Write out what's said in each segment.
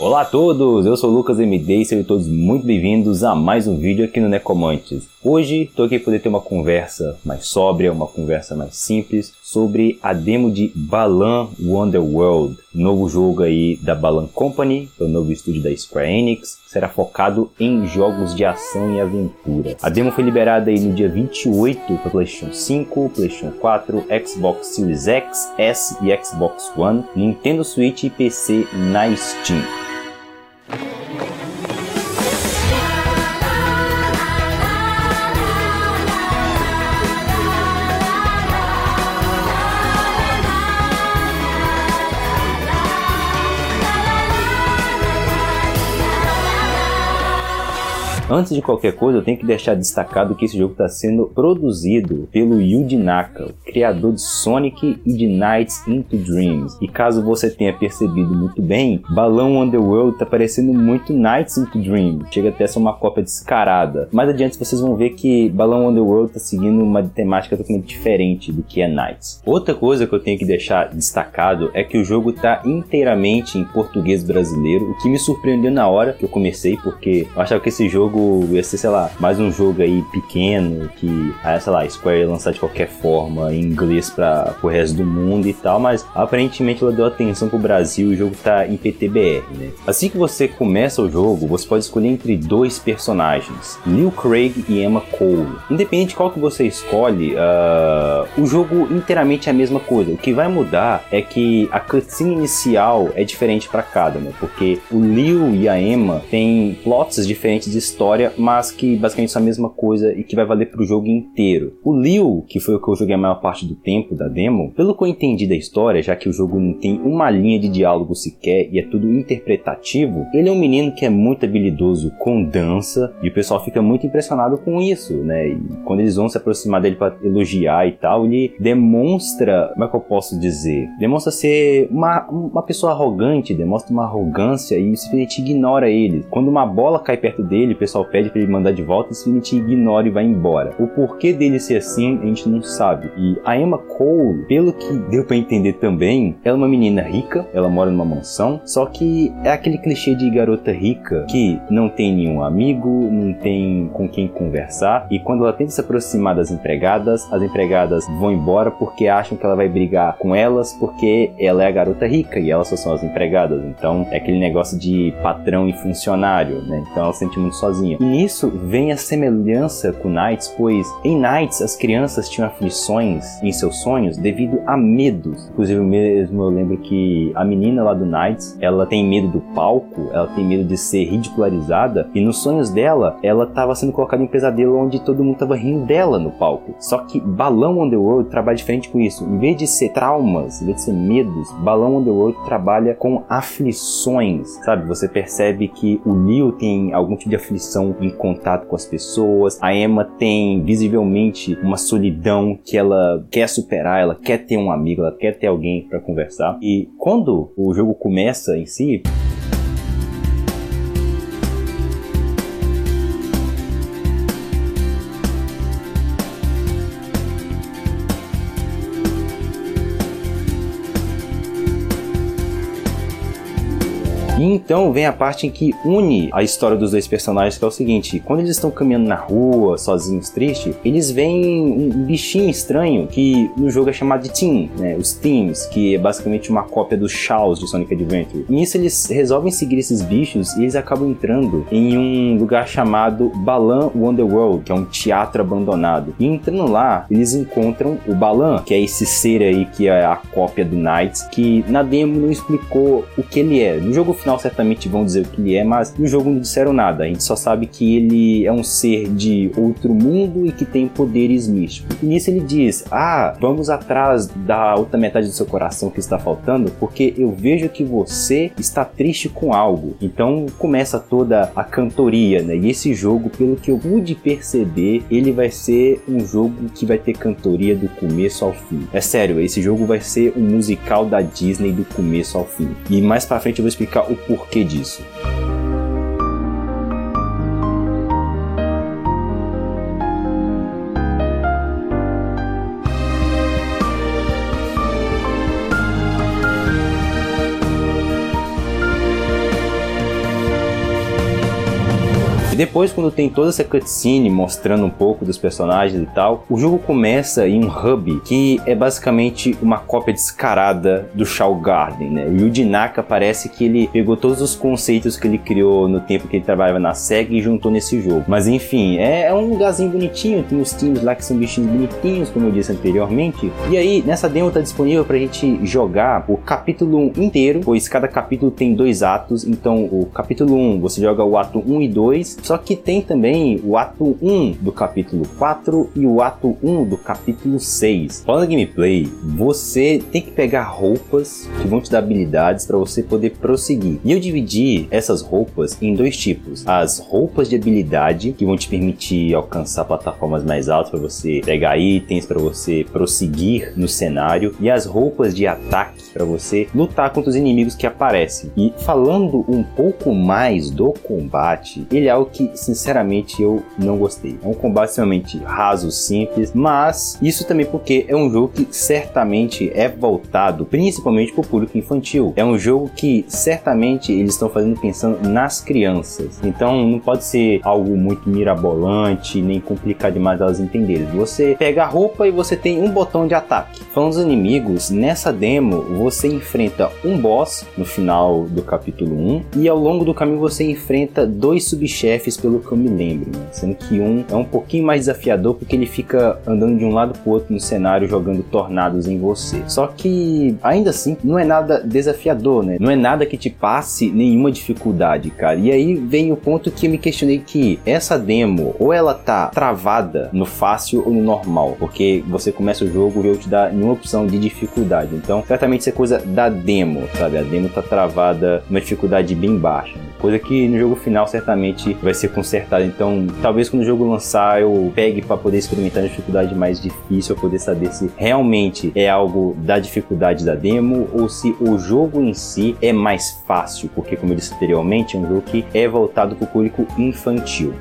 Olá a todos, eu sou o Lucas MD e sejam todos muito bem-vindos a mais um vídeo aqui no Necomantes. Hoje estou aqui para poder ter uma conversa mais sóbria, uma conversa mais simples sobre a demo de Balan Wonderworld, novo jogo aí da Balan Company, o novo estúdio da Square Enix, será focado em jogos de ação e aventura. A demo foi liberada aí no dia 28 para PlayStation 5, PlayStation 4, Xbox Series X, S e Xbox One, Nintendo Switch e PC na Steam. Antes de qualquer coisa, eu tenho que deixar destacado que esse jogo está sendo produzido pelo Yuji Naka, o criador de Sonic e de Nights into Dreams. E caso você tenha percebido muito bem, Balão Underworld está parecendo muito Nights into Dreams. Chega até a ser uma cópia descarada. Mais adiante vocês vão ver que Balão Underworld está seguindo uma temática totalmente diferente do que é Nights. Outra coisa que eu tenho que deixar destacado é que o jogo está inteiramente em português brasileiro, o que me surpreendeu na hora que eu comecei, porque eu achava que esse jogo jogo ia ser, sei lá, mais um jogo aí pequeno que, ah, sei lá, Square ia lançar de qualquer forma em inglês para o resto do mundo e tal, mas aparentemente ela deu atenção pro Brasil e o jogo tá em PTBR, né? Assim que você começa o jogo, você pode escolher entre dois personagens, Lil Craig e Emma Cole. Independente de qual que você escolhe, uh, o jogo inteiramente é a mesma coisa. O que vai mudar é que a cutscene inicial é diferente para cada, né? Porque o Lil e a Emma têm plots diferentes de história história, mas que basicamente são a mesma coisa e que vai valer pro jogo inteiro. O Liu, que foi o que eu joguei a maior parte do tempo da demo, pelo que eu entendi da história, já que o jogo não tem uma linha de diálogo sequer e é tudo interpretativo, ele é um menino que é muito habilidoso com dança e o pessoal fica muito impressionado com isso, né? E quando eles vão se aproximar dele para elogiar e tal, ele demonstra, como é que eu posso dizer? Demonstra ser uma, uma pessoa arrogante, demonstra uma arrogância e simplesmente ignora ele. Quando uma bola cai perto dele, o pessoal pessoal pede para ele mandar de volta e simplesmente ignora e vai embora. O porquê dele ser assim, a gente não sabe. E a Emma Cole, pelo que deu para entender também, ela é uma menina rica, ela mora numa mansão, só que é aquele clichê de garota rica que não tem nenhum amigo, não tem com quem conversar, e quando ela tenta se aproximar das empregadas, as empregadas vão embora porque acham que ela vai brigar com elas porque ela é a garota rica e elas só são as empregadas. Então é aquele negócio de patrão e funcionário, né? Então ela se sente muito sozinha E nisso vem a semelhança com Knights, pois em Knights as crianças tinham aflições em seus sonhos devido a medos. Inclusive mesmo eu lembro que a menina lá do Knights, ela tem medo do palco, ela tem medo de ser ridicularizada e nos sonhos dela, ela estava sendo colocada em pesadelo onde todo mundo estava rindo dela no palco. Só que Balão Underworld trabalha diferente com isso. Em vez de ser traumas, em vez de ser medos, Balão Underworld trabalha com aflições, sabe? Você percebe que o Leo tem algum tipo de aflição em contato com as pessoas. A Emma tem visivelmente uma solidão que ela quer superar, ela quer ter um amigo, ela quer ter alguém para conversar. E quando o jogo começa em si, E então vem a parte em que une a história dos dois personagens, que é o seguinte: quando eles estão caminhando na rua, sozinhos, tristes, eles veem um bichinho estranho que no jogo é chamado de Team, né? Os Teams, que é basicamente uma cópia dos Shaws de Sonic Adventure. E nisso eles resolvem seguir esses bichos e eles acabam entrando em um lugar chamado Balan Wonderworld, que é um teatro abandonado. E entrando lá, eles encontram o Balan, que é esse ser aí que é a cópia do Knights, que na demo não explicou o que ele é. No jogo final final certamente vão dizer o que ele é, mas no jogo não disseram nada. A gente só sabe que ele é um ser de outro mundo e que tem poderes místicos. E nisso ele diz: Ah, vamos atrás da outra metade do seu coração que está faltando, porque eu vejo que você está triste com algo. Então começa toda a cantoria, né? E esse jogo, pelo que eu pude perceber, ele vai ser um jogo que vai ter cantoria do começo ao fim. É sério, esse jogo vai ser um musical da Disney do começo ao fim. E mais para frente eu vou explicar o porquê disso. Depois, quando tem toda essa cutscene mostrando um pouco dos personagens e tal, o jogo começa em um hub que é basicamente uma cópia descarada do Shao Garden, né? O Yuji Naka parece que ele pegou todos os conceitos que ele criou no tempo que ele trabalhava na SEGA e juntou nesse jogo. Mas enfim, é, é um lugarzinho bonitinho, tem os times lá que são bichinhos bonitinhos, como eu disse anteriormente. E aí, nessa demo tá disponível pra gente jogar o capítulo 1 inteiro, pois cada capítulo tem dois atos. Então, o capítulo 1 você joga o ato 1 e 2, só que tem também o ato 1 do capítulo 4 e o ato 1 do capítulo 6. Falando gameplay, você tem que pegar roupas que vão te dar habilidades para você poder prosseguir. E eu dividi essas roupas em dois tipos: as roupas de habilidade que vão te permitir alcançar plataformas mais altas para você pegar itens, para você prosseguir no cenário, e as roupas de ataque para você lutar contra os inimigos que aparecem. E falando um pouco mais do combate, ele é algo que sinceramente eu não gostei. É um combate extremamente raso, simples, mas isso também porque é um jogo que certamente é voltado principalmente para o público infantil. É um jogo que certamente eles estão fazendo pensando nas crianças. Então não pode ser algo muito mirabolante, nem complicado demais elas entenderem. Você pega a roupa e você tem um botão de ataque. Falando dos inimigos, nessa demo você enfrenta um boss no final do capítulo 1 e ao longo do caminho você enfrenta dois subchefes pelo que eu me lembro, né? sendo que um é um pouquinho mais desafiador porque ele fica andando de um lado pro outro no cenário jogando tornados em você. Só que ainda assim não é nada desafiador, né? Não é nada que te passe nenhuma dificuldade, cara. E aí vem o ponto que eu me questionei que essa demo ou ela tá travada no fácil ou no normal, porque você começa o jogo e jogo te dá nenhuma opção de dificuldade. Então, certamente isso é coisa da demo, sabe? A demo tá travada numa dificuldade bem baixa. Coisa que no jogo final certamente vai ser consertada. Então, talvez quando o jogo lançar eu pegue para poder experimentar a dificuldade mais difícil, para poder saber se realmente é algo da dificuldade da demo ou se o jogo em si é mais fácil, porque como eu disse anteriormente, é um jogo que é voltado para o público infantil.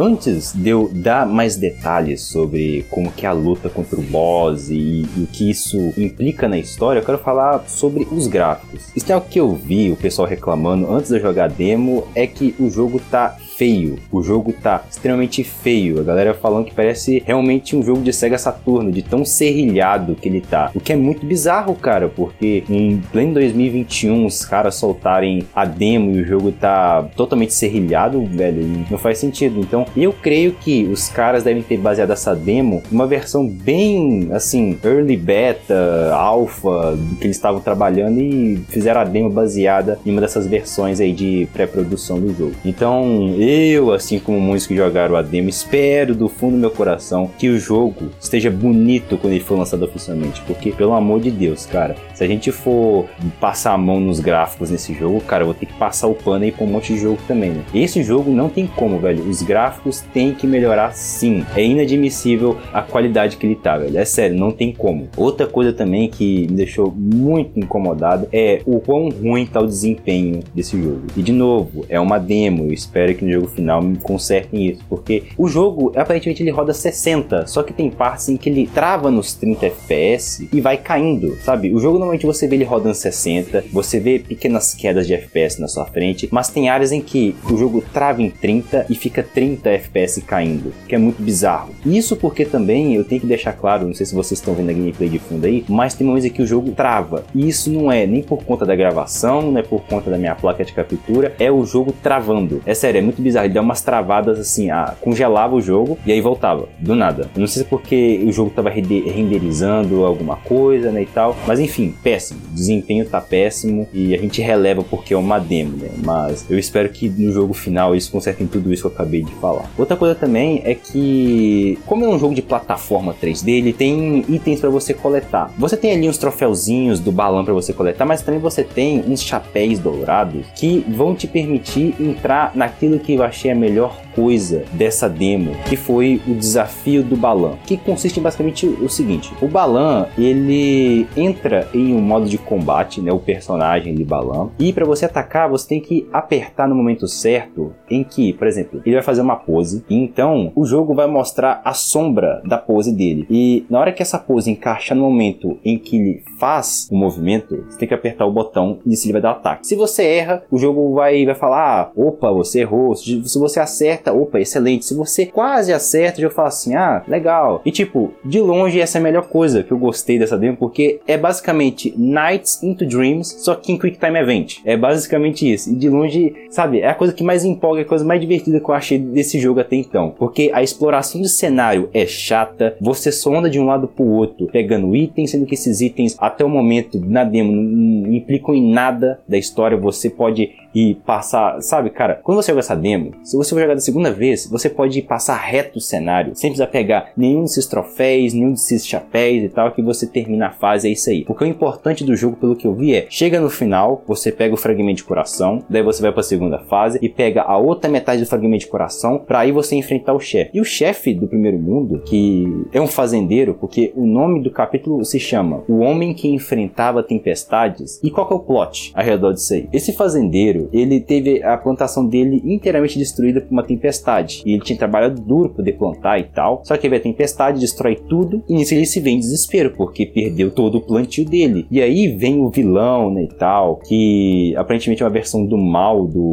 Antes de eu dar mais detalhes sobre como que é a luta contra o boss e, e o que isso implica na história, eu quero falar sobre os gráficos. Isso é algo que eu vi o pessoal reclamando antes de eu jogar a demo, é que o jogo tá feio. O jogo tá extremamente feio. A galera falando que parece realmente um jogo de Sega Saturno, de tão serrilhado que ele tá. O que é muito bizarro, cara, porque em pleno 2021 os caras soltarem a demo e o jogo tá totalmente serrilhado, velho, não faz sentido. Então, eu creio que os caras devem ter baseado essa demo uma versão bem, assim, early beta, alpha, que eles estavam trabalhando e fizeram a demo baseada em uma dessas versões aí de pré-produção do jogo. Então, eu, assim como muitos que jogaram a demo, espero do fundo do meu coração que o jogo esteja bonito quando ele for lançado oficialmente. Porque, pelo amor de Deus, cara, se a gente for passar a mão nos gráficos nesse jogo, cara, eu vou ter que passar o pano aí pra um monte de jogo também, né? Esse jogo não tem como, velho. Os gráficos têm que melhorar sim. É inadmissível a qualidade que ele tá, velho. É sério, não tem como. Outra coisa também que me deixou muito incomodado é o quão ruim tá o desempenho desse jogo. E de novo, é uma demo. Eu espero que no jogo final me consertem isso, porque o jogo aparentemente ele roda 60, só que tem partes em que ele trava nos 30 FPS e vai caindo, sabe? O jogo normalmente você vê ele rodando 60, você vê pequenas quedas de FPS na sua frente, mas tem áreas em que o jogo trava em 30 e fica 30 FPS caindo, que é muito bizarro. Isso porque também eu tenho que deixar claro, não sei se vocês estão vendo a gameplay de fundo aí, mas tem momentos em que o jogo trava. E isso não é nem por conta da gravação, não é por conta da minha placa de captura, é o jogo travando. É sério, é muito bizarro. Ele dá umas travadas assim, ah, congelava o jogo e aí voltava, do nada. Eu não sei se é porque o jogo tava renderizando alguma coisa, né, e tal. Mas enfim, péssimo. O desempenho tá péssimo e a gente releva porque é uma demo, né? Mas eu espero que no jogo final eles consertem tudo isso que eu acabei de falar. Outra coisa também é que, como é um jogo de plataforma 3D, ele tem itens para você coletar. Você tem ali uns troféuzinhos do balão para você coletar, mas também você tem uns chapéus dourados que vão te permitir entrar naquilo que eu achei a melhor coisa dessa demo, que foi o desafio do Balan, que consiste em basicamente o seguinte: o Balan ele entra em um modo de combate, né, o personagem de Balan, e para você atacar você tem que apertar no momento certo em que, por exemplo, ele vai fazer uma pose, e então o jogo vai mostrar a sombra da pose dele. E na hora que essa pose encaixa no momento em que ele faz o movimento, você tem que apertar o botão e ele vai dar ataque. Se você erra, o jogo vai, vai falar: ah, opa, você errou. Se você acerta, opa, excelente. Se você quase acerta, o jogo fala assim: ah, legal. E tipo, de longe, essa é a melhor coisa que eu gostei dessa demo, porque é basicamente Nights into Dreams, só que em Quick Time Event. É basicamente isso. E de longe, sabe, é a coisa que mais empolga, é a coisa mais divertida que eu achei desse jogo até então. Porque a exploração de cenário é chata, você só anda de um lado pro outro, pegando itens, sendo que esses itens, até o momento, na demo, não implicam em nada da história. Você pode e passar, sabe, cara, quando você joga essa demo, se você for jogar da segunda vez, você pode passar reto o cenário, sem precisar pegar nenhum desses troféus, nenhum desses chapéus e tal, que você termina a fase, é isso aí. Porque o importante do jogo, pelo que eu vi, é, chega no final, você pega o fragmento de coração, daí você vai pra segunda fase e pega a outra metade do fragmento de coração, pra aí você enfrentar o chefe. E o chefe do primeiro mundo, que é um fazendeiro, porque o nome do capítulo se chama O Homem que Enfrentava Tempestades. E qual que é o plot ao redor disso aí? Esse fazendeiro ele teve a plantação dele inteiramente destruída por uma tempestade. E ele tinha trabalhado duro para poder plantar e tal. Só que veio a tempestade, destrói tudo. E nisso ele se vê em desespero, porque perdeu todo o plantio dele. E aí vem o vilão, né, e tal, que aparentemente é uma versão do mal do,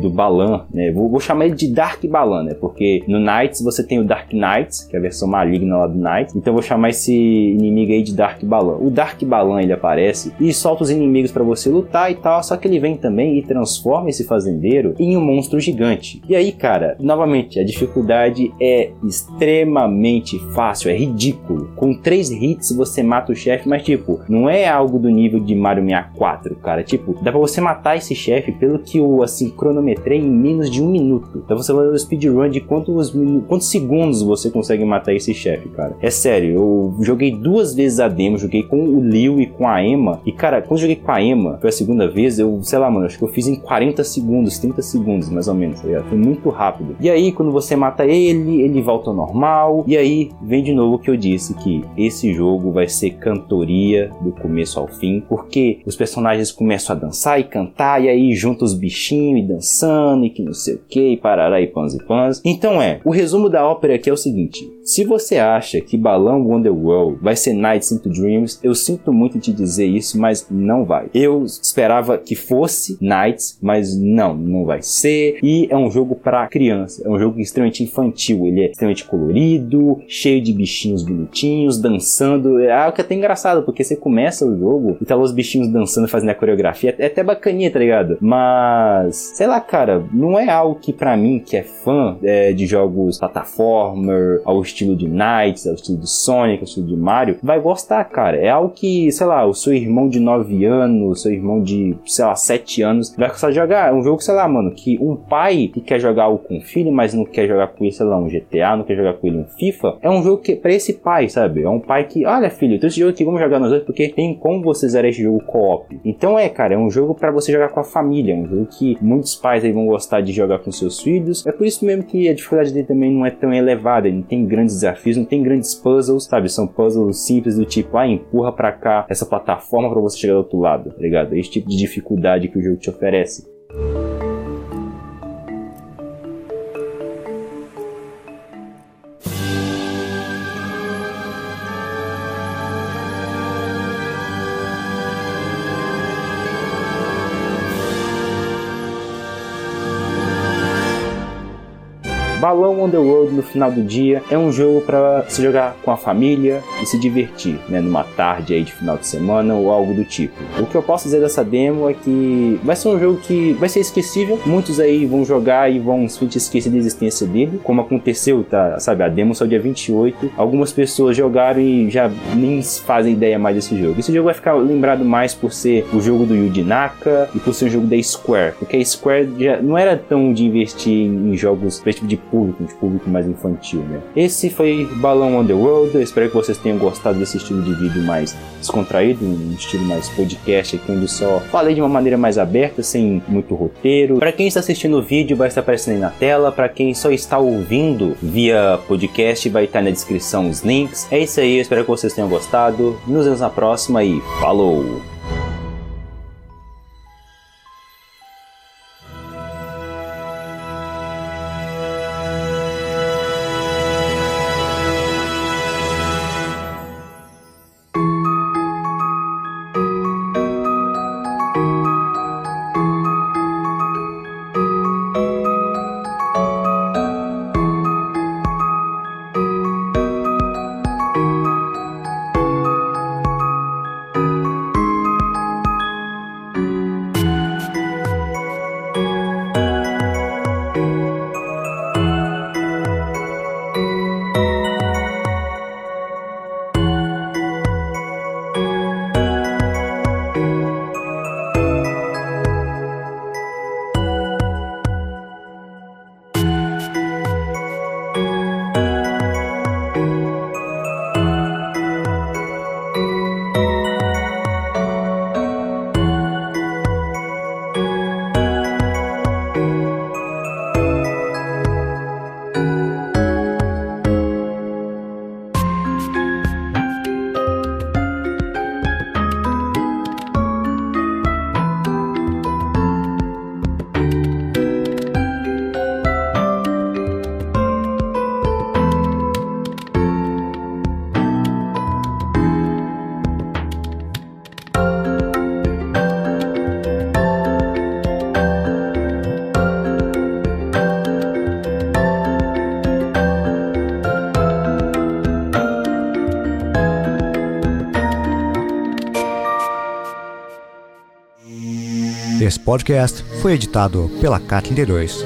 do Balan, né? Vou, vou chamar ele de Dark Balan, né? Porque no Knights você tem o Dark Knights, que é a versão maligna lá do Knights. Então vou chamar esse inimigo aí de Dark Balan. O Dark Balan ele aparece e solta os inimigos para você lutar e tal. Só que ele vem também e transforma esse fazendeiro em um monstro gigante. E aí, cara, novamente, a dificuldade é extremamente fácil, é ridículo. Com três hits você mata o chefe, mas tipo, não é algo do nível de Mario 64, cara. Tipo, dá pra você matar esse chefe pelo que eu, assim, cronometrei em menos de um minuto. Então você vai fazer o speedrun de quantos, quantos segundos você consegue matar esse chefe, cara. É sério, eu joguei duas vezes a demo, joguei com o Liu e com a Emma. E, cara, quando eu joguei com a Emma, foi a segunda vez, eu, sei lá, mano, acho que eu fiz em 40 segundos, 30 segundos mais ou menos, tá Foi muito rápido. E aí, quando você mata ele, ele volta ao normal. E aí, vem de novo o que eu disse: que esse jogo vai ser cantoria do começo ao fim, porque os personagens começam a dançar e cantar, e aí junta os bichinhos e dançando, e que não sei o que, e parará e pãs e pãs. Então é, o resumo da ópera aqui é o seguinte: se você acha que Balão Wonderworld vai ser Nights into Dreams, eu sinto muito te dizer isso, mas não vai. Eu esperava que fosse Mas não, não vai ser. E é um jogo para criança, é um jogo extremamente infantil. Ele é extremamente colorido, cheio de bichinhos bonitinhos, dançando. É algo que é até engraçado, porque você começa o jogo e tá lá os bichinhos dançando, fazendo a coreografia. É até bacaninha, tá ligado? Mas, sei lá, cara, não é algo que para mim, que é fã é, de jogos plataformer, ao estilo de Knights, ao estilo de Sonic, ao estilo de Mario, vai gostar, cara. É algo que, sei lá, o seu irmão de 9 anos, seu irmão de, sei lá, 7 anos vai gostar de jogar. É um jogo, sei lá, mano, que um pai que quer jogar com o filho, mas não quer jogar com ele, sei lá, um GTA, não quer jogar com ele um FIFA, é um jogo que para esse pai, sabe? É um pai que, olha, filho, tem esse jogo aqui, vamos jogar nós dois, porque tem como você zerar esse jogo co-op. Então é, cara, é um jogo para você jogar com a família, é um jogo que muitos pais aí vão gostar de jogar com seus filhos. É por isso mesmo que a dificuldade dele também não é tão elevada, ele não tem grandes desafios, não tem grandes puzzles, sabe? São puzzles simples do tipo, ah, empurra para cá essa plataforma para você chegar do outro lado, tá ligado? Esse tipo de dificuldade que o jogo te oferece. Balão Road no final do dia é um jogo para se jogar com a família e se divertir, né, numa tarde aí de final de semana ou algo do tipo. O que eu posso dizer dessa demo é que vai ser um jogo que vai ser esquecível, muitos aí vão jogar e vão simplesmente esquecer da existência dele, como aconteceu, tá, sabe, a demo saiu dia 28, algumas pessoas jogaram e já nem fazem ideia mais desse jogo. Esse jogo vai ficar lembrado mais por ser o jogo do Yuji Naka e por ser um jogo da Square, porque a Square já não era tão de investir em jogos tipo de público, público mais infantil, né? Esse foi Balão Road. Eu espero que vocês tenham gostado desse estilo de vídeo mais descontraído, um estilo mais podcast aqui, onde só falei de uma maneira mais aberta, sem muito roteiro. Para quem está assistindo o vídeo, vai estar aparecendo aí na tela. Para quem só está ouvindo via podcast, vai estar na descrição os links. É isso aí, eu espero que vocês tenham gostado. Nos vemos na próxima e falou! Esse podcast foi editado pela Cat 32.